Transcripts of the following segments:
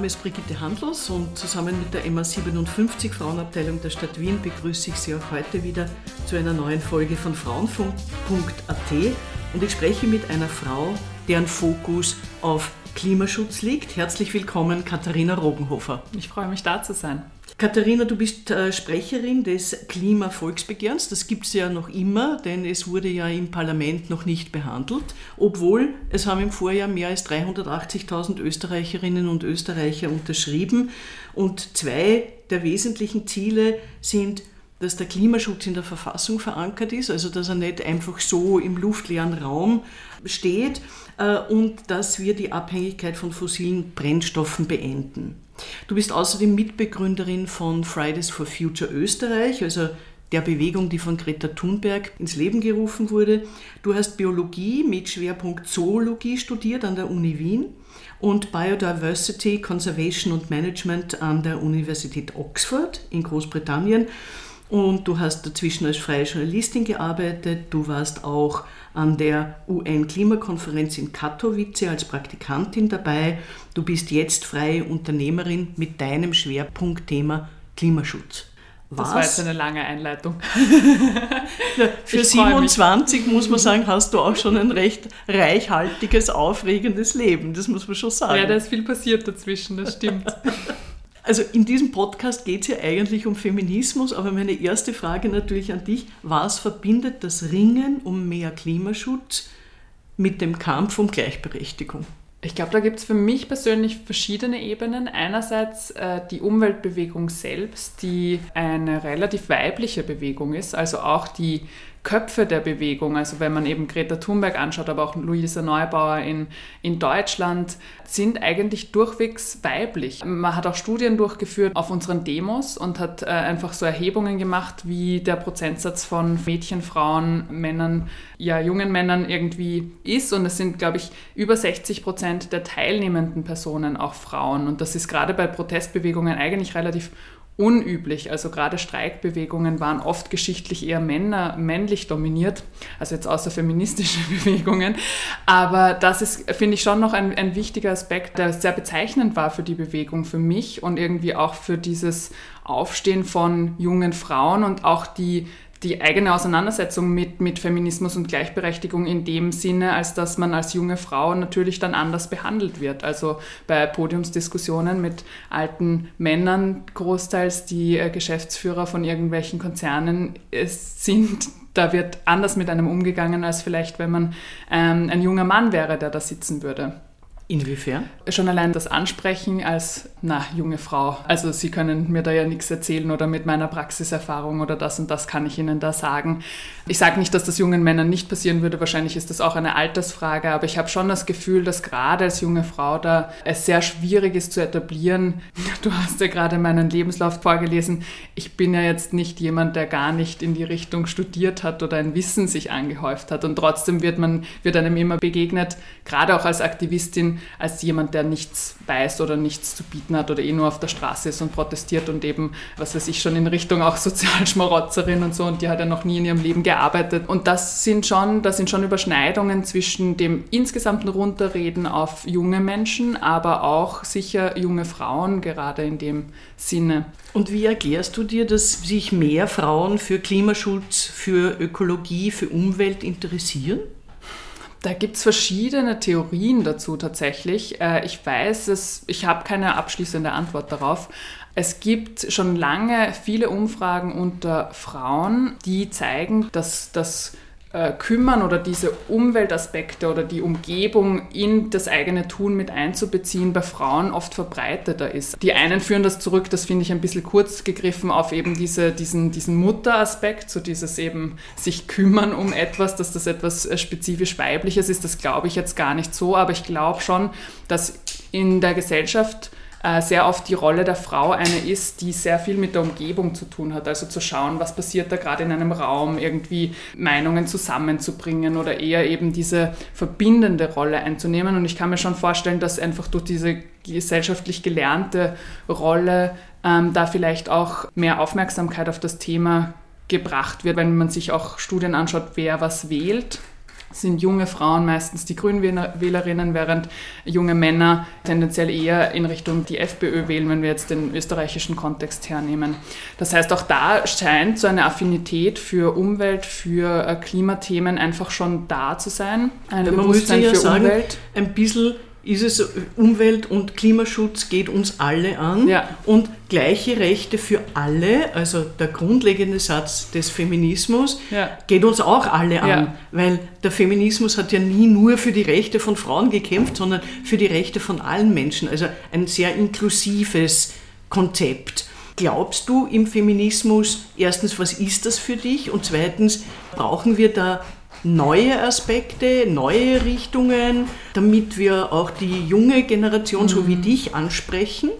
Name ist Brigitte Handlos und zusammen mit der MA57 Frauenabteilung der Stadt Wien begrüße ich Sie auch heute wieder zu einer neuen Folge von Frauenfunk.at und ich spreche mit einer Frau, deren Fokus auf Klimaschutz liegt. Herzlich willkommen, Katharina Rogenhofer. Ich freue mich, da zu sein. Katharina, du bist äh, Sprecherin des Klimavolksbegehrens. Das gibt es ja noch immer, denn es wurde ja im Parlament noch nicht behandelt, obwohl es haben im Vorjahr mehr als 380.000 Österreicherinnen und Österreicher unterschrieben. Und zwei der wesentlichen Ziele sind dass der Klimaschutz in der Verfassung verankert ist, also dass er nicht einfach so im luftleeren Raum steht äh, und dass wir die Abhängigkeit von fossilen Brennstoffen beenden. Du bist außerdem Mitbegründerin von Fridays for Future Österreich, also der Bewegung, die von Greta Thunberg ins Leben gerufen wurde. Du hast Biologie mit Schwerpunkt Zoologie studiert an der Uni Wien und Biodiversity, Conservation und Management an der Universität Oxford in Großbritannien. Und du hast dazwischen als freie Journalistin gearbeitet. Du warst auch an der UN-Klimakonferenz in Katowice als Praktikantin dabei. Du bist jetzt freie Unternehmerin mit deinem Schwerpunktthema Klimaschutz. Was? Das war jetzt eine lange Einleitung. Für 27 muss man sagen, hast du auch schon ein recht reichhaltiges, aufregendes Leben. Das muss man schon sagen. Ja, da ist viel passiert dazwischen, das stimmt. Also in diesem Podcast geht es ja eigentlich um Feminismus, aber meine erste Frage natürlich an dich, was verbindet das Ringen um mehr Klimaschutz mit dem Kampf um Gleichberechtigung? Ich glaube, da gibt es für mich persönlich verschiedene Ebenen. Einerseits äh, die Umweltbewegung selbst, die eine relativ weibliche Bewegung ist, also auch die Köpfe der Bewegung, also wenn man eben Greta Thunberg anschaut, aber auch Luisa Neubauer in, in Deutschland, sind eigentlich durchwegs weiblich. Man hat auch Studien durchgeführt auf unseren Demos und hat äh, einfach so Erhebungen gemacht, wie der Prozentsatz von Mädchen, Frauen, Männern, ja, jungen Männern irgendwie ist. Und es sind, glaube ich, über 60 Prozent der teilnehmenden Personen auch Frauen. Und das ist gerade bei Protestbewegungen eigentlich relativ unüblich. Also gerade Streikbewegungen waren oft geschichtlich eher Männer, männlich dominiert, also jetzt außer feministische Bewegungen. Aber das ist, finde ich, schon noch ein, ein wichtiger Aspekt, der sehr bezeichnend war für die Bewegung, für mich und irgendwie auch für dieses Aufstehen von jungen Frauen und auch die die eigene Auseinandersetzung mit, mit Feminismus und Gleichberechtigung in dem Sinne, als dass man als junge Frau natürlich dann anders behandelt wird. Also bei Podiumsdiskussionen mit alten Männern, großteils die äh, Geschäftsführer von irgendwelchen Konzernen sind, da wird anders mit einem umgegangen, als vielleicht, wenn man ähm, ein junger Mann wäre, der da sitzen würde. Inwiefern? Schon allein das Ansprechen als, na, junge Frau. Also Sie können mir da ja nichts erzählen oder mit meiner Praxiserfahrung oder das und das kann ich Ihnen da sagen. Ich sage nicht, dass das jungen Männern nicht passieren würde, wahrscheinlich ist das auch eine Altersfrage, aber ich habe schon das Gefühl, dass gerade als junge Frau da es sehr schwierig ist zu etablieren. Du hast ja gerade meinen Lebenslauf vorgelesen. Ich bin ja jetzt nicht jemand, der gar nicht in die Richtung studiert hat oder ein Wissen sich angehäuft hat und trotzdem wird man, wird einem immer begegnet, gerade auch als Aktivistin, als jemand, der nichts weiß oder nichts zu bieten hat oder eh nur auf der Straße ist und protestiert und eben, was weiß ich, schon in Richtung auch Sozialschmarotzerin und so und die hat ja noch nie in ihrem Leben gearbeitet. Und das sind schon, das sind schon Überschneidungen zwischen dem insgesamten Runterreden auf junge Menschen, aber auch sicher junge Frauen, gerade in dem Sinne. Und wie erklärst du dir, dass sich mehr Frauen für Klimaschutz, für Ökologie, für Umwelt interessieren? Da gibt es verschiedene Theorien dazu tatsächlich. Äh, ich weiß es, ich habe keine abschließende Antwort darauf. Es gibt schon lange viele Umfragen unter Frauen, die zeigen, dass das äh, kümmern oder diese Umweltaspekte oder die Umgebung in das eigene Tun mit einzubeziehen, bei Frauen oft verbreiteter ist. Die einen führen das zurück, das finde ich ein bisschen kurz gegriffen, auf eben diese, diesen, diesen Mutteraspekt, so dieses eben sich kümmern um etwas, dass das etwas äh, spezifisch weibliches ist. Das glaube ich jetzt gar nicht so, aber ich glaube schon, dass in der Gesellschaft äh, sehr oft die Rolle der Frau eine ist, die sehr viel mit der Umgebung zu tun hat. Also zu schauen, was passiert da gerade in einem Raum, irgendwie Meinungen zusammenzubringen oder eher eben diese verbindende Rolle einzunehmen. Und ich kann mir schon vorstellen, dass einfach durch diese gesellschaftlich gelernte Rolle ähm, da vielleicht auch mehr Aufmerksamkeit auf das Thema gebracht wird, wenn man sich auch Studien anschaut, wer was wählt sind junge Frauen meistens die Grünwählerinnen, während junge Männer tendenziell eher in Richtung die FPÖ wählen, wenn wir jetzt den österreichischen Kontext hernehmen. Das heißt, auch da scheint so eine Affinität für Umwelt, für äh, Klimathemen einfach schon da zu sein. Ein Bewusstsein ja für sagen, Umwelt. Ein bisschen ist es Umwelt- und Klimaschutz geht uns alle an ja. und gleiche Rechte für alle, also der grundlegende Satz des Feminismus, ja. geht uns auch alle an, ja. weil der Feminismus hat ja nie nur für die Rechte von Frauen gekämpft, sondern für die Rechte von allen Menschen, also ein sehr inklusives Konzept. Glaubst du im Feminismus, erstens, was ist das für dich und zweitens, brauchen wir da neue Aspekte, neue Richtungen, damit wir auch die junge Generation, mhm. so wie mhm. dich, ansprechen?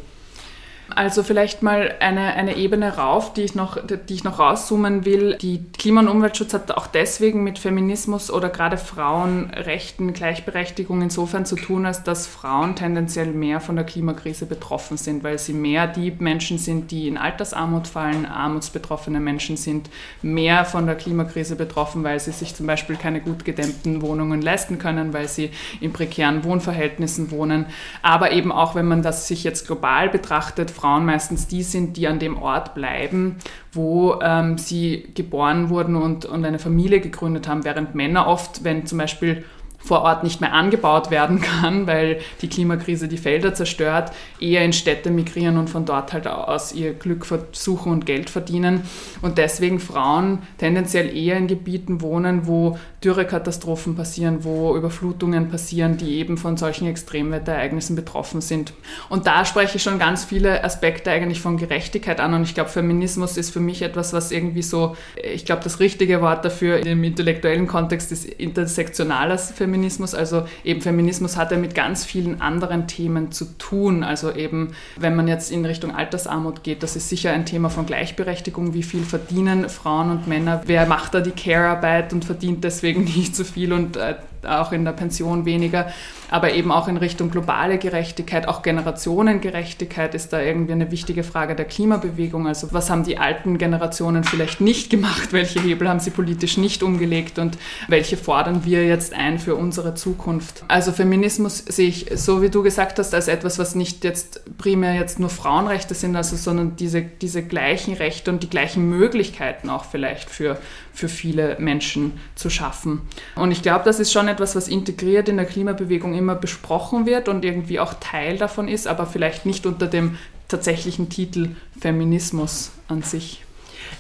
Also vielleicht mal eine, eine Ebene rauf, die ich, noch, die ich noch rauszoomen will. Die Klima- und Umweltschutz hat auch deswegen mit Feminismus oder gerade Frauenrechten, Gleichberechtigung insofern zu tun, als dass Frauen tendenziell mehr von der Klimakrise betroffen sind, weil sie mehr die Menschen sind, die in Altersarmut fallen, armutsbetroffene Menschen sind mehr von der Klimakrise betroffen, weil sie sich zum Beispiel keine gut gedämmten Wohnungen leisten können, weil sie in prekären Wohnverhältnissen wohnen. Aber eben auch, wenn man das sich jetzt global betrachtet, Frauen meistens die sind, die an dem Ort bleiben, wo ähm, sie geboren wurden und, und eine Familie gegründet haben, während Männer oft, wenn zum Beispiel vor Ort nicht mehr angebaut werden kann, weil die Klimakrise die Felder zerstört, eher in Städte migrieren und von dort halt aus ihr Glück versuchen und Geld verdienen. Und deswegen Frauen tendenziell eher in Gebieten wohnen, wo Dürrekatastrophen passieren, wo Überflutungen passieren, die eben von solchen Extremwetterereignissen betroffen sind. Und da spreche ich schon ganz viele Aspekte eigentlich von Gerechtigkeit an. Und ich glaube, Feminismus ist für mich etwas, was irgendwie so, ich glaube, das richtige Wort dafür im intellektuellen Kontext ist intersektionales Feminismus Feminismus. Also eben Feminismus hat ja mit ganz vielen anderen Themen zu tun. Also eben, wenn man jetzt in Richtung Altersarmut geht, das ist sicher ein Thema von Gleichberechtigung. Wie viel verdienen Frauen und Männer? Wer macht da die Care-Arbeit und verdient deswegen nicht so viel und äh, auch in der Pension weniger, aber eben auch in Richtung globale Gerechtigkeit, auch Generationengerechtigkeit ist da irgendwie eine wichtige Frage der Klimabewegung. Also was haben die alten Generationen vielleicht nicht gemacht, welche Hebel haben sie politisch nicht umgelegt und welche fordern wir jetzt ein für unsere Zukunft. Also Feminismus sehe ich, so wie du gesagt hast, als etwas, was nicht jetzt primär jetzt nur Frauenrechte sind, also sondern diese, diese gleichen Rechte und die gleichen Möglichkeiten auch vielleicht für, für viele Menschen zu schaffen. Und ich glaube, das ist schon etwas, was integriert in der Klimabewegung immer besprochen wird und irgendwie auch Teil davon ist, aber vielleicht nicht unter dem tatsächlichen Titel Feminismus an sich.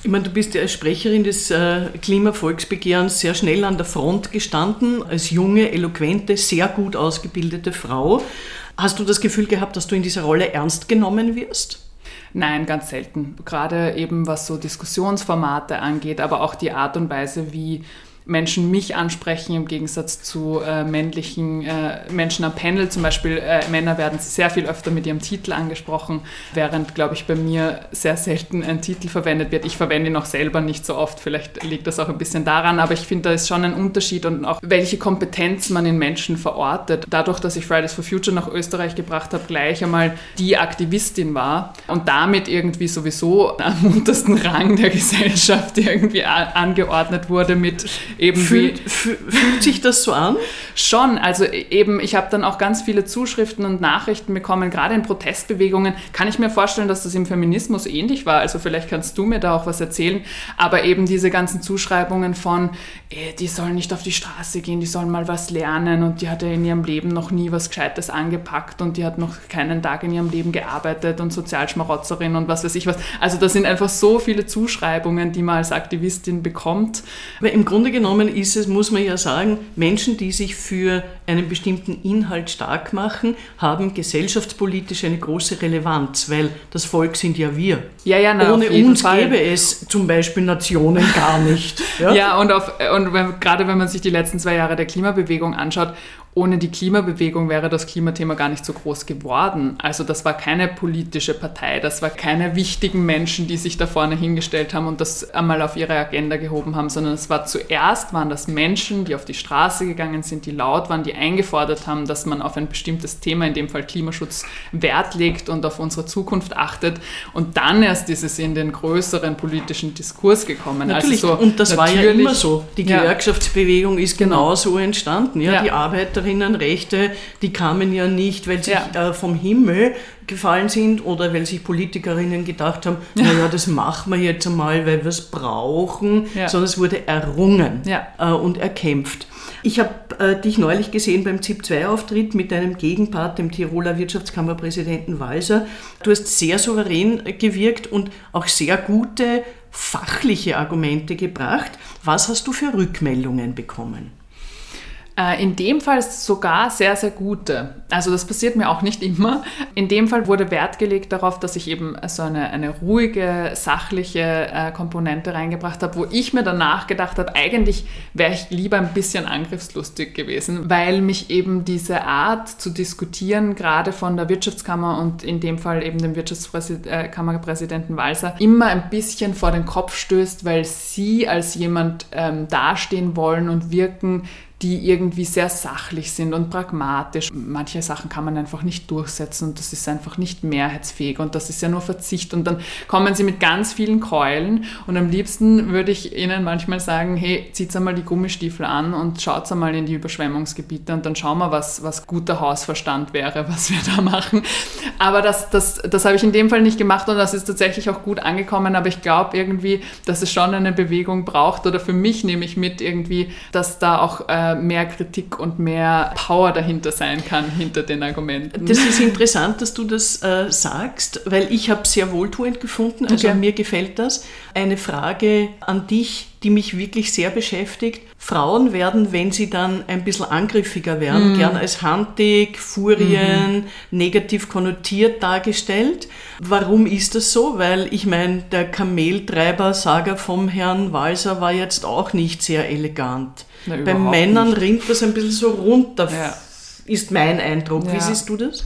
Ich meine, du bist ja als Sprecherin des äh, Klimavolksbegehrens sehr schnell an der Front gestanden, als junge, eloquente, sehr gut ausgebildete Frau. Hast du das Gefühl gehabt, dass du in dieser Rolle ernst genommen wirst? Nein, ganz selten. Gerade eben was so Diskussionsformate angeht, aber auch die Art und Weise, wie Menschen mich ansprechen im Gegensatz zu äh, männlichen äh, Menschen am Panel. Zum Beispiel äh, Männer werden sehr viel öfter mit ihrem Titel angesprochen, während, glaube ich, bei mir sehr selten ein Titel verwendet wird. Ich verwende ihn auch selber nicht so oft, vielleicht liegt das auch ein bisschen daran, aber ich finde, da ist schon ein Unterschied und auch welche Kompetenz man in Menschen verortet. Dadurch, dass ich Fridays for Future nach Österreich gebracht habe, gleich einmal die Aktivistin war und damit irgendwie sowieso am untersten Rang der Gesellschaft irgendwie angeordnet wurde mit eben fühlt, fühlt sich das so an? Schon, also eben, ich habe dann auch ganz viele Zuschriften und Nachrichten bekommen, gerade in Protestbewegungen. Kann ich mir vorstellen, dass das im Feminismus ähnlich war. Also vielleicht kannst du mir da auch was erzählen. Aber eben diese ganzen Zuschreibungen von, ey, die sollen nicht auf die Straße gehen, die sollen mal was lernen und die hat ja in ihrem Leben noch nie was Gescheites angepackt und die hat noch keinen Tag in ihrem Leben gearbeitet und Sozialschmarotzerin und was weiß ich was. Also da sind einfach so viele Zuschreibungen, die man als Aktivistin bekommt. Aber im Grunde genommen ist es, muss man ja sagen, Menschen, die sich für einen bestimmten Inhalt stark machen, haben gesellschaftspolitisch eine große Relevanz, weil das Volk sind ja wir. Ja, ja, na, Ohne uns Fall. gäbe es zum Beispiel Nationen gar nicht. Ja, ja und, auf, und wenn, gerade wenn man sich die letzten zwei Jahre der Klimabewegung anschaut, ohne die Klimabewegung wäre das Klimathema gar nicht so groß geworden. Also das war keine politische Partei, das war keine wichtigen Menschen, die sich da vorne hingestellt haben und das einmal auf ihre Agenda gehoben haben, sondern es war zuerst waren das Menschen, die auf die Straße gegangen sind, die laut waren, die eingefordert haben, dass man auf ein bestimmtes Thema, in dem Fall Klimaschutz, Wert legt und auf unsere Zukunft achtet. Und dann erst ist es in den größeren politischen Diskurs gekommen. Also natürlich, also so und das war ja immer so. Die Gewerkschaftsbewegung ist genau, so entstanden. Ja, ja. Die Arbeiterinnenrechte, die kamen ja nicht, weil sie ja. äh, vom Himmel gefallen sind oder weil sich Politikerinnen gedacht haben, naja, das machen wir jetzt einmal, weil wir es brauchen, ja. sondern es wurde errungen ja. äh, und erkämpft. Ich habe äh, dich neulich gesehen beim ZIP-2-Auftritt mit deinem Gegenpart, dem Tiroler Wirtschaftskammerpräsidenten Walser. Du hast sehr souverän gewirkt und auch sehr gute fachliche Argumente gebracht. Was hast du für Rückmeldungen bekommen? Äh, in dem Fall sogar sehr, sehr gute. Also das passiert mir auch nicht immer. In dem Fall wurde Wert gelegt darauf, dass ich eben so eine, eine ruhige, sachliche äh, Komponente reingebracht habe, wo ich mir danach gedacht habe, eigentlich wäre ich lieber ein bisschen angriffslustig gewesen, weil mich eben diese Art zu diskutieren, gerade von der Wirtschaftskammer und in dem Fall eben dem Wirtschaftskammerpräsidenten Walser, immer ein bisschen vor den Kopf stößt, weil sie als jemand ähm, dastehen wollen und wirken, die irgendwie sehr sachlich sind und pragmatisch. Manche Sachen kann man einfach nicht durchsetzen und das ist einfach nicht mehrheitsfähig und das ist ja nur Verzicht. Und dann kommen sie mit ganz vielen Keulen und am liebsten würde ich ihnen manchmal sagen, hey, zieht einmal die Gummistiefel an und schaut einmal in die Überschwemmungsgebiete und dann schauen wir, was, was guter Hausverstand wäre, was wir da machen. Aber das, das, das habe ich in dem Fall nicht gemacht und das ist tatsächlich auch gut angekommen, aber ich glaube irgendwie, dass es schon eine Bewegung braucht oder für mich nehme ich mit irgendwie, dass da auch äh, mehr Kritik und mehr Power dahinter sein kann, hinter den Argumenten. Das ist interessant, dass du das äh, sagst, weil ich habe sehr wohltuend gefunden, also okay. mir gefällt das. Eine Frage an dich, die mich wirklich sehr beschäftigt. Frauen werden, wenn sie dann ein bisschen angriffiger werden, mm. gern als handig, Furien, mm. negativ konnotiert dargestellt. Warum ist das so? Weil ich meine, der Kameltreiber-Saga vom Herrn Walser war jetzt auch nicht sehr elegant. Na, Bei Männern nicht. rinnt das ein bisschen so runter, ja. ist mein Eindruck. Ja. Wie siehst du das?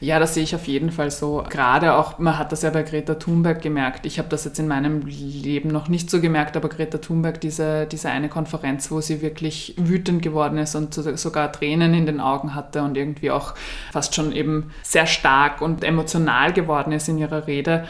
Ja, das sehe ich auf jeden Fall so. Gerade auch, man hat das ja bei Greta Thunberg gemerkt. Ich habe das jetzt in meinem Leben noch nicht so gemerkt, aber Greta Thunberg, diese, diese eine Konferenz, wo sie wirklich wütend geworden ist und sogar Tränen in den Augen hatte und irgendwie auch fast schon eben sehr stark und emotional geworden ist in ihrer Rede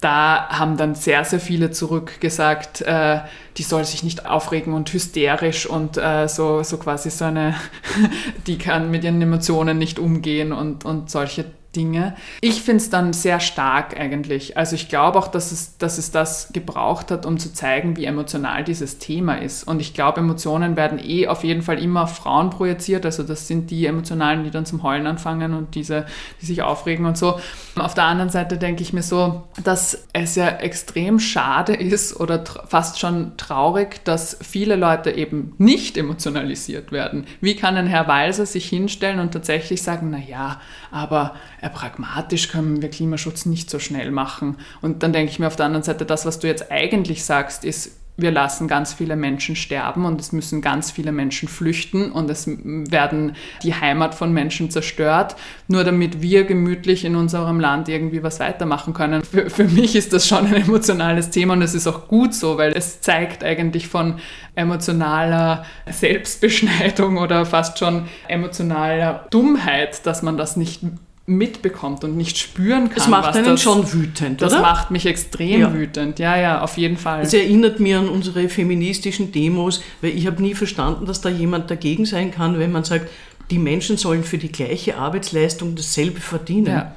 da haben dann sehr, sehr viele zurückgesagt, äh, die soll sich nicht aufregen und hysterisch und äh, so, so quasi so eine, die kann mit ihren Emotionen nicht umgehen und, und solche Dinge. Ich finde es dann sehr stark eigentlich. Also ich glaube auch, dass es, dass es das gebraucht hat, um zu zeigen, wie emotional dieses Thema ist. Und ich glaube, Emotionen werden eh auf jeden Fall immer auf Frauen projiziert. Also das sind die Emotionalen, die dann zum Heulen anfangen und diese, die sich aufregen und so. Auf der anderen Seite denke ich mir so, dass es ja extrem schade ist oder fast schon traurig, dass viele Leute eben nicht emotionalisiert werden. Wie kann ein Herr Walser sich hinstellen und tatsächlich sagen, na ja, aber ja, pragmatisch können wir Klimaschutz nicht so schnell machen. Und dann denke ich mir auf der anderen Seite, das, was du jetzt eigentlich sagst, ist, wir lassen ganz viele Menschen sterben und es müssen ganz viele Menschen flüchten und es werden die Heimat von Menschen zerstört, nur damit wir gemütlich in unserem Land irgendwie was weitermachen können. Für, für mich ist das schon ein emotionales Thema und es ist auch gut so, weil es zeigt eigentlich von emotionaler Selbstbeschneidung oder fast schon emotionaler Dummheit, dass man das nicht mitbekommt und nicht spüren kann. Das macht einen das, schon wütend, das oder? Das macht mich extrem ja. wütend, ja, ja, auf jeden Fall. Es erinnert mich an unsere feministischen Demos, weil ich habe nie verstanden, dass da jemand dagegen sein kann, wenn man sagt, die Menschen sollen für die gleiche Arbeitsleistung dasselbe verdienen. Ja.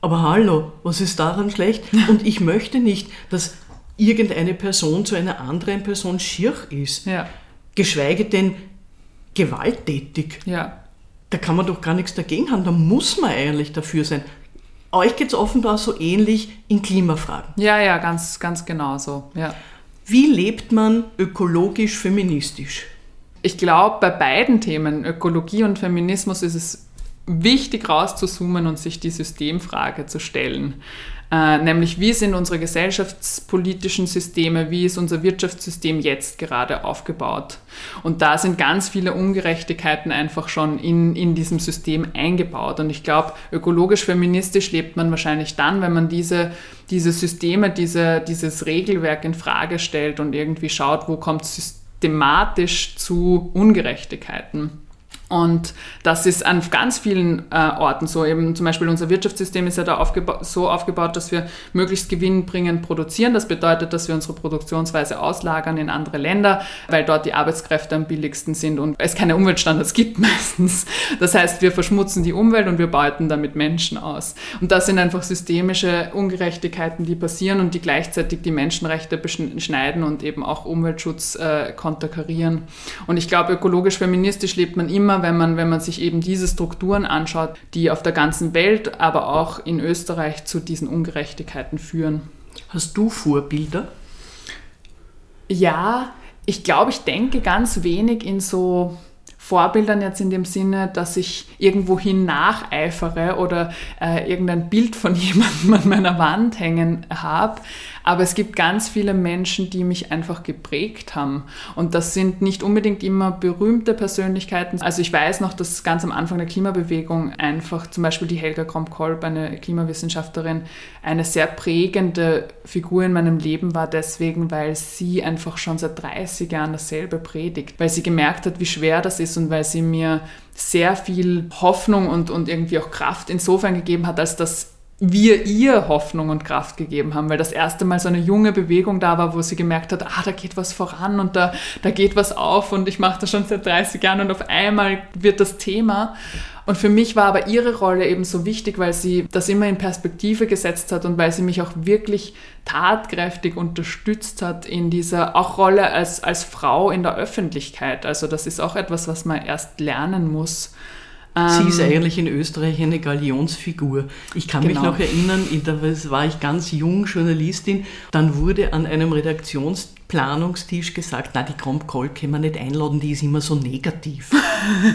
Aber hallo, was ist daran schlecht? Und ich möchte nicht, dass irgendeine Person zu einer anderen Person schier ist. Ja. Geschweige denn gewalttätig. Ja da kann man doch gar nichts dagegen haben, da muss man eigentlich dafür sein. Euch geht es offenbar so ähnlich in Klimafragen. Ja, ja, ganz, ganz genau so. Ja. Wie lebt man ökologisch feministisch? Ich glaube, bei beiden Themen, Ökologie und Feminismus, ist es wichtig rauszuzoomen und sich die Systemfrage zu stellen. Äh, nämlich wie sind unsere gesellschaftspolitischen Systeme, wie ist unser Wirtschaftssystem jetzt gerade aufgebaut. Und da sind ganz viele Ungerechtigkeiten einfach schon in, in diesem System eingebaut. Und ich glaube, ökologisch-feministisch lebt man wahrscheinlich dann, wenn man diese, diese Systeme, diese, dieses Regelwerk in Frage stellt und irgendwie schaut, wo kommt systematisch zu Ungerechtigkeiten. Und das ist an ganz vielen äh, Orten so. Eben zum Beispiel unser Wirtschaftssystem ist ja da aufgeba so aufgebaut, dass wir möglichst gewinnbringend produzieren. Das bedeutet, dass wir unsere Produktionsweise auslagern in andere Länder, weil dort die Arbeitskräfte am billigsten sind und es keine Umweltstandards gibt meistens. Das heißt, wir verschmutzen die Umwelt und wir beuten damit Menschen aus. Und das sind einfach systemische Ungerechtigkeiten, die passieren und die gleichzeitig die Menschenrechte beschneiden und eben auch Umweltschutz äh, konterkarieren. Und ich glaube, ökologisch-feministisch lebt man immer wenn man, wenn man sich eben diese Strukturen anschaut, die auf der ganzen Welt, aber auch in Österreich zu diesen Ungerechtigkeiten führen. Hast du Vorbilder? Ja, ich glaube, ich denke ganz wenig in so Vorbildern jetzt in dem Sinne, dass ich irgendwohin nacheifere oder äh, irgendein Bild von jemandem an meiner Wand hängen habe. Aber es gibt ganz viele Menschen, die mich einfach geprägt haben. Und das sind nicht unbedingt immer berühmte Persönlichkeiten. Also ich weiß noch, dass ganz am Anfang der Klimabewegung einfach zum Beispiel die Helga Kromp-Kolb, eine Klimawissenschaftlerin, eine sehr prägende Figur in meinem Leben war, deswegen, weil sie einfach schon seit 30 Jahren dasselbe predigt, weil sie gemerkt hat, wie schwer das ist und weil sie mir sehr viel Hoffnung und, und irgendwie auch Kraft insofern gegeben hat, als dass wir ihr Hoffnung und Kraft gegeben haben, weil das erste Mal so eine junge Bewegung da war, wo sie gemerkt hat, ah, da geht was voran und da, da geht was auf und ich mache das schon seit 30 Jahren und auf einmal wird das Thema. Und für mich war aber ihre Rolle eben so wichtig, weil sie das immer in Perspektive gesetzt hat und weil sie mich auch wirklich tatkräftig unterstützt hat in dieser auch Rolle als, als Frau in der Öffentlichkeit. Also das ist auch etwas, was man erst lernen muss. Sie ist ähm, eigentlich in Österreich eine Galionsfigur. Ich kann genau. mich noch erinnern, da war ich ganz jung Journalistin, dann wurde an einem Redaktions Planungstisch gesagt, na, die Kromp-Kolb können wir nicht einladen, die ist immer so negativ.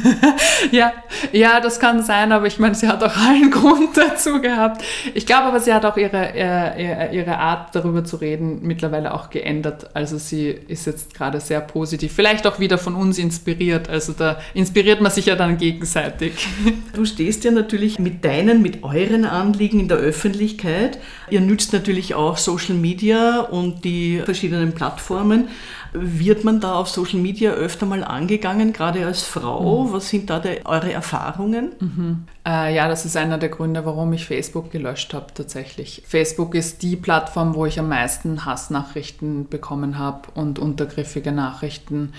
ja, ja, das kann sein, aber ich meine, sie hat auch einen Grund dazu gehabt. Ich glaube aber, sie hat auch ihre, ihre, ihre Art, darüber zu reden, mittlerweile auch geändert. Also sie ist jetzt gerade sehr positiv. Vielleicht auch wieder von uns inspiriert. Also da inspiriert man sich ja dann gegenseitig. Du stehst ja natürlich mit deinen, mit euren Anliegen in der Öffentlichkeit. Ihr nützt natürlich auch Social Media und die verschiedenen Plattformen. Wird man da auf Social Media öfter mal angegangen, gerade als Frau? Mhm. Was sind da die, eure Erfahrungen? Mhm. Äh, ja, das ist einer der Gründe, warum ich Facebook gelöscht habe tatsächlich. Facebook ist die Plattform, wo ich am meisten Hassnachrichten bekommen habe und untergriffige Nachrichten.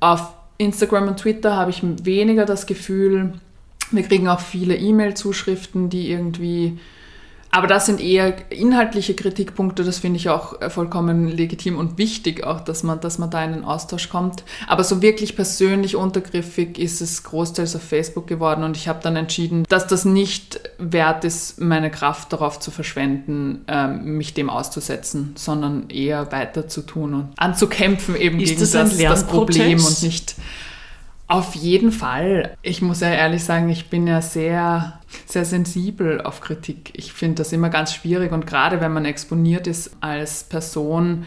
Auf Instagram und Twitter habe ich weniger das Gefühl, wir kriegen auch viele E-Mail-Zuschriften, die irgendwie aber das sind eher inhaltliche Kritikpunkte, das finde ich auch äh, vollkommen legitim und wichtig, auch dass man, dass man da in den Austausch kommt. Aber so wirklich persönlich untergriffig ist es großteils auf Facebook geworden und ich habe dann entschieden, dass das nicht wert ist, meine Kraft darauf zu verschwenden, ähm, mich dem auszusetzen, sondern eher weiter zu tun und anzukämpfen eben ist gegen das, das, das Problem und nicht auf jeden Fall. Ich muss ja ehrlich sagen, ich bin ja sehr, sehr sensibel auf Kritik. Ich finde das immer ganz schwierig und gerade wenn man exponiert ist als Person,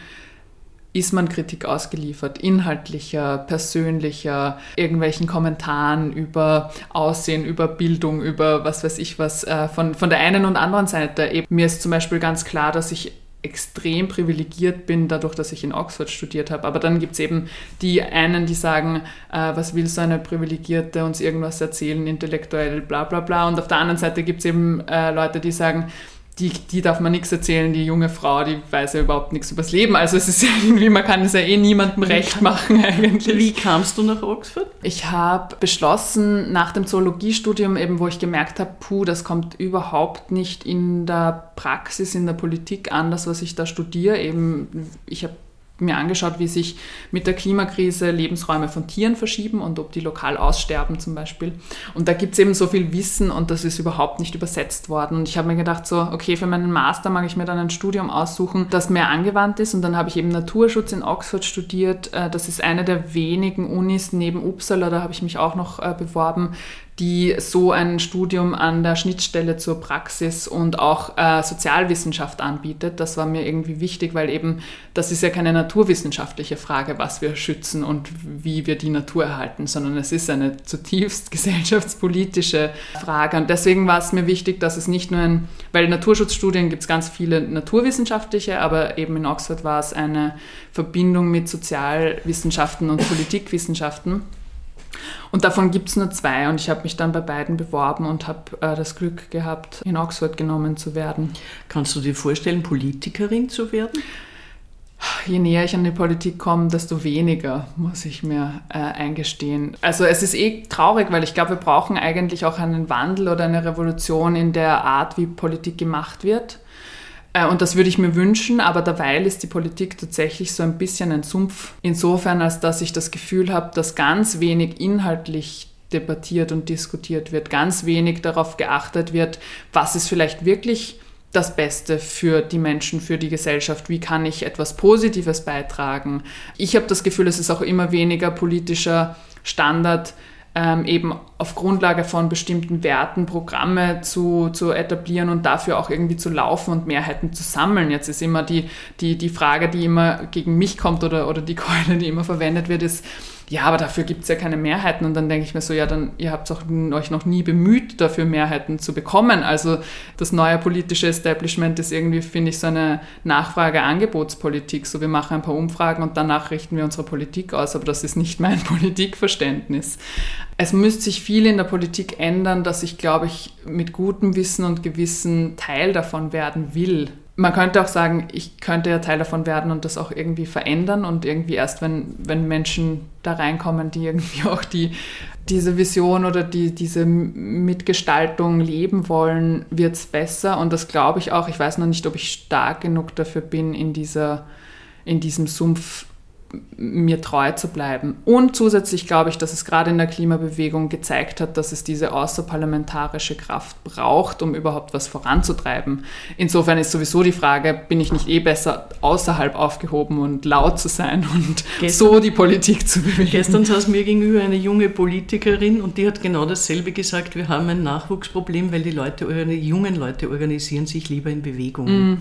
ist man Kritik ausgeliefert, inhaltlicher, persönlicher, irgendwelchen Kommentaren über Aussehen, über Bildung, über was weiß ich was, äh, von, von der einen und anderen Seite. Mir ist zum Beispiel ganz klar, dass ich extrem privilegiert bin, dadurch, dass ich in Oxford studiert habe. Aber dann gibt es eben die einen, die sagen, äh, was will so eine Privilegierte uns irgendwas erzählen, intellektuell, bla bla bla. Und auf der anderen Seite gibt es eben äh, Leute, die sagen, die, die darf man nichts erzählen, die junge Frau, die weiß ja überhaupt nichts übers Leben. Also es ist ja irgendwie, man kann es ja eh niemandem recht machen eigentlich. Wie kamst du nach Oxford? Ich habe beschlossen, nach dem Zoologiestudium eben, wo ich gemerkt habe, puh, das kommt überhaupt nicht in der Praxis, in der Politik an, das, was ich da studiere. Eben, ich habe mir angeschaut, wie sich mit der Klimakrise Lebensräume von Tieren verschieben und ob die lokal aussterben zum Beispiel. Und da gibt es eben so viel Wissen und das ist überhaupt nicht übersetzt worden. Und ich habe mir gedacht, so, okay, für meinen Master mag ich mir dann ein Studium aussuchen, das mehr angewandt ist. Und dann habe ich eben Naturschutz in Oxford studiert. Äh, das ist eine der wenigen Unis neben Uppsala, da habe ich mich auch noch äh, beworben, die so ein Studium an der Schnittstelle zur Praxis und auch äh, Sozialwissenschaft anbietet. Das war mir irgendwie wichtig, weil eben das ist ja keine naturwissenschaftliche Frage, was wir schützen und wie wir die Natur erhalten, sondern es ist eine zutiefst gesellschaftspolitische Frage. Und deswegen war es mir wichtig, dass es nicht nur ein, weil Naturschutzstudien gibt es ganz viele naturwissenschaftliche, aber eben in Oxford war es eine Verbindung mit Sozialwissenschaften und Politikwissenschaften. Und davon gibt es nur zwei und ich habe mich dann bei beiden beworben und habe äh, das Glück gehabt, in Oxford genommen zu werden. Kannst du dir vorstellen, Politikerin zu werden? Je näher ich an die Politik komme, desto weniger muss ich mir äh, eingestehen. Also es ist eh traurig, weil ich glaube, wir brauchen eigentlich auch einen Wandel oder eine Revolution in der Art, wie Politik gemacht wird. Äh, und das würde ich mir wünschen, aber derweil ist die Politik tatsächlich so ein bisschen ein Sumpf. Insofern, als dass ich das Gefühl habe, dass ganz wenig inhaltlich debattiert und diskutiert wird, ganz wenig darauf geachtet wird, was ist vielleicht wirklich das Beste für die Menschen, für die Gesellschaft? Wie kann ich etwas Positives beitragen? Ich habe das Gefühl, es ist auch immer weniger politischer Standard, ähm, eben auf Grundlage von bestimmten Werten Programme zu, zu etablieren und dafür auch irgendwie zu laufen und Mehrheiten zu sammeln. Jetzt ist immer die, die, die Frage, die immer gegen mich kommt oder, oder die Keule, die immer verwendet wird, ist, ja, aber dafür gibt es ja keine Mehrheiten. Und dann denke ich mir so, ja, dann ihr habt euch noch nie bemüht, dafür Mehrheiten zu bekommen. Also das neue politische Establishment ist irgendwie, finde ich, so eine Nachfrage-Angebotspolitik. So, wir machen ein paar Umfragen und danach richten wir unsere Politik aus. Aber das ist nicht mein Politikverständnis. Es müsste sich viel in der Politik ändern, dass ich, glaube ich, mit gutem Wissen und Gewissen Teil davon werden will man könnte auch sagen, ich könnte ja Teil davon werden und das auch irgendwie verändern und irgendwie erst, wenn, wenn Menschen da reinkommen, die irgendwie auch die, diese Vision oder die, diese Mitgestaltung leben wollen, wird es besser. Und das glaube ich auch. Ich weiß noch nicht, ob ich stark genug dafür bin, in, dieser, in diesem Sumpf mir treu zu bleiben. Und zusätzlich glaube ich, dass es gerade in der Klimabewegung gezeigt hat, dass es diese außerparlamentarische Kraft braucht, um überhaupt was voranzutreiben. Insofern ist sowieso die Frage, bin ich nicht eh besser außerhalb aufgehoben und laut zu sein und gestern, so die Politik zu bewegen. Gestern saß mir gegenüber eine junge Politikerin und die hat genau dasselbe gesagt, wir haben ein Nachwuchsproblem, weil die Leute, die jungen Leute organisieren sich lieber in Bewegungen, mm.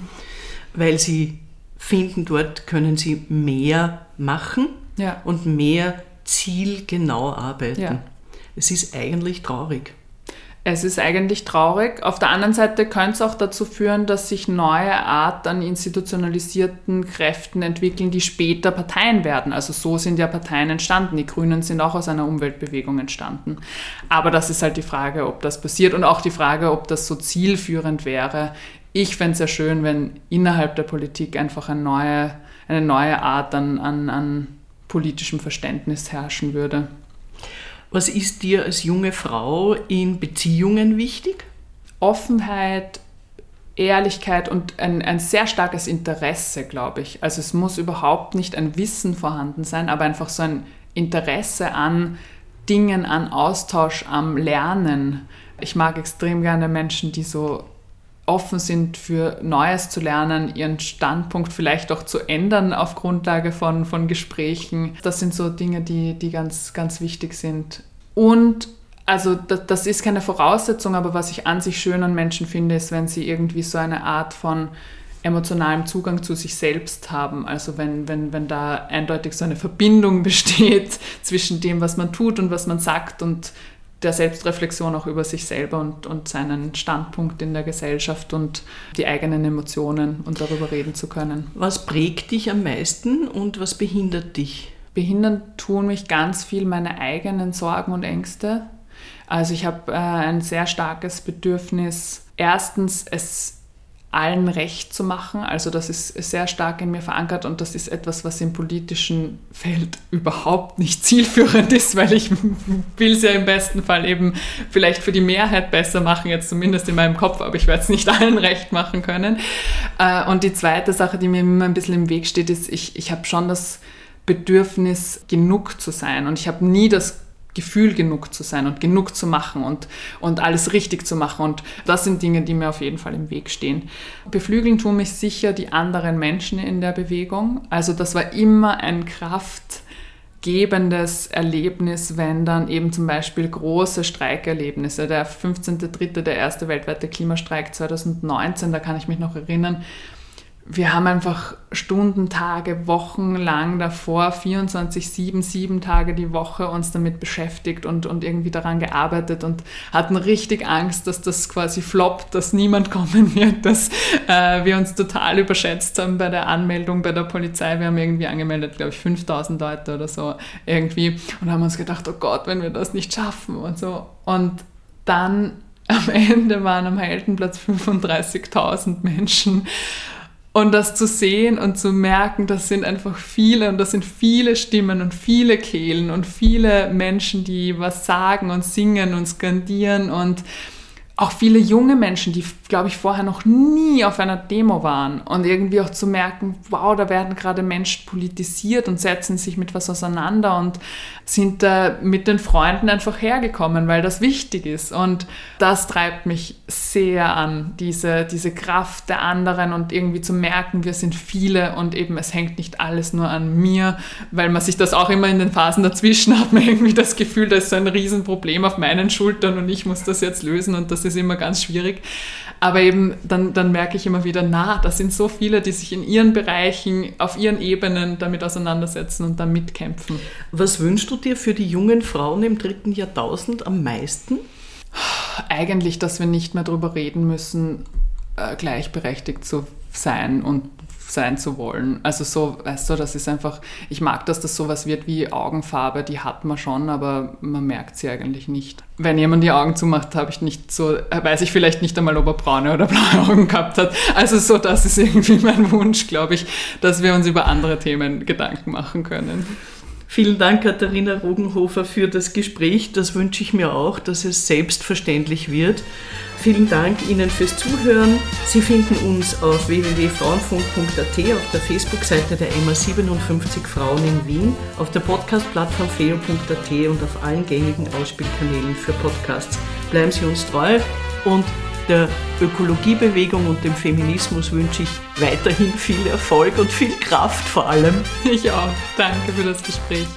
weil sie finden, dort können sie mehr machen ja. und mehr zielgenau arbeiten. Ja. Es ist eigentlich traurig. Es ist eigentlich traurig. Auf der anderen Seite könnte es auch dazu führen, dass sich neue Art an institutionalisierten Kräften entwickeln, die später Parteien werden. Also so sind ja Parteien entstanden. Die Grünen sind auch aus einer Umweltbewegung entstanden. Aber das ist halt die Frage, ob das passiert und auch die Frage, ob das so zielführend wäre, ich fände es ja schön, wenn innerhalb der Politik einfach eine neue, eine neue Art an, an, an politischem Verständnis herrschen würde. Was ist dir als junge Frau in Beziehungen wichtig? Offenheit, Ehrlichkeit und ein, ein sehr starkes Interesse, glaube ich. Also es muss überhaupt nicht ein Wissen vorhanden sein, aber einfach so ein Interesse an Dingen, an Austausch, am Lernen. Ich mag extrem gerne Menschen, die so offen sind für Neues zu lernen, ihren Standpunkt vielleicht auch zu ändern auf Grundlage von, von Gesprächen. Das sind so Dinge, die, die ganz, ganz wichtig sind. Und also das, das ist keine Voraussetzung, aber was ich an sich schön an Menschen finde, ist, wenn sie irgendwie so eine Art von emotionalem Zugang zu sich selbst haben. Also wenn, wenn, wenn da eindeutig so eine Verbindung besteht zwischen dem, was man tut und was man sagt und der Selbstreflexion auch über sich selber und, und seinen Standpunkt in der Gesellschaft und die eigenen Emotionen und darüber reden zu können. Was prägt dich am meisten und was behindert dich? Behindern tun mich ganz viel meine eigenen Sorgen und Ängste. Also ich habe äh, ein sehr starkes Bedürfnis, erstens es allen recht zu machen. Also das ist sehr stark in mir verankert und das ist etwas, was im politischen Feld überhaupt nicht zielführend ist, weil ich will es ja im besten Fall eben vielleicht für die Mehrheit besser machen, jetzt zumindest in meinem Kopf, aber ich werde es nicht allen recht machen können. Äh, und die zweite Sache, die mir immer ein bisschen im Weg steht, ist, ich, ich habe schon das Bedürfnis, genug zu sein und ich habe nie das Gefühl genug zu sein und genug zu machen und, und alles richtig zu machen. Und das sind Dinge, die mir auf jeden Fall im Weg stehen. Beflügeln tun mich sicher die anderen Menschen in der Bewegung. Also das war immer ein Kraft, gebendes Erlebnis, wenn dann eben zum Beispiel große Streikerlebnisse, der 15.3., der erste weltweite Klimastreik 2019, da kann ich mich noch erinnern, wir haben einfach Stunden, Tage, Wochen lang davor, 24, 7, 7 Tage die Woche uns damit beschäftigt und, und irgendwie daran gearbeitet und hatten richtig Angst, dass das quasi floppt, dass niemand kommen wird, dass äh, wir uns total überschätzt haben bei der Anmeldung bei der Polizei. Wir haben irgendwie angemeldet, glaube ich, 5000 Leute oder so irgendwie und haben uns gedacht, oh Gott, wenn wir das nicht schaffen und so. Und dann am Ende waren am Heldenplatz 35.000 Menschen und das zu sehen und zu merken, das sind einfach viele und das sind viele Stimmen und viele Kehlen und viele Menschen, die was sagen und singen und skandieren und auch viele junge Menschen, die, glaube ich, vorher noch nie auf einer Demo waren und irgendwie auch zu merken, wow, da werden gerade Menschen politisiert und setzen sich mit was auseinander und sind da mit den Freunden einfach hergekommen, weil das wichtig ist. Und das treibt mich sehr an, diese, diese Kraft der anderen und irgendwie zu merken, wir sind viele und eben es hängt nicht alles nur an mir, weil man sich das auch immer in den Phasen dazwischen hat, man irgendwie das Gefühl, da ist so ein Riesenproblem auf meinen Schultern und ich muss das jetzt lösen und das ist immer ganz schwierig. Aber eben dann, dann merke ich immer wieder, na, da sind so viele, die sich in ihren Bereichen, auf ihren Ebenen damit auseinandersetzen und da mitkämpfen. Was wünschst du dir für die jungen Frauen im dritten Jahrtausend am meisten? Eigentlich, dass wir nicht mehr darüber reden müssen, äh, gleichberechtigt zu sein und sein zu wollen. Also so, weißt du, das ist einfach, ich mag, dass das sowas wird wie Augenfarbe, die hat man schon, aber man merkt sie eigentlich nicht. Wenn jemand die Augen zumacht, habe ich nicht so, weiß ich vielleicht nicht einmal, ob er braune oder blaue Augen gehabt hat. Also so, das ist irgendwie mein Wunsch, glaube ich, dass wir uns über andere Themen Gedanken machen können. Vielen Dank, Katharina Rogenhofer, für das Gespräch. Das wünsche ich mir auch, dass es selbstverständlich wird. Vielen Dank Ihnen fürs Zuhören. Sie finden uns auf www.frauenfunk.at, auf der Facebook-Seite der MA 57 Frauen in Wien, auf der Podcast-Plattform feo.at und auf allen gängigen Ausspielkanälen für Podcasts. Bleiben Sie uns treu und der Ökologiebewegung und dem Feminismus wünsche ich weiterhin viel Erfolg und viel Kraft vor allem. Ich auch. Danke für das Gespräch.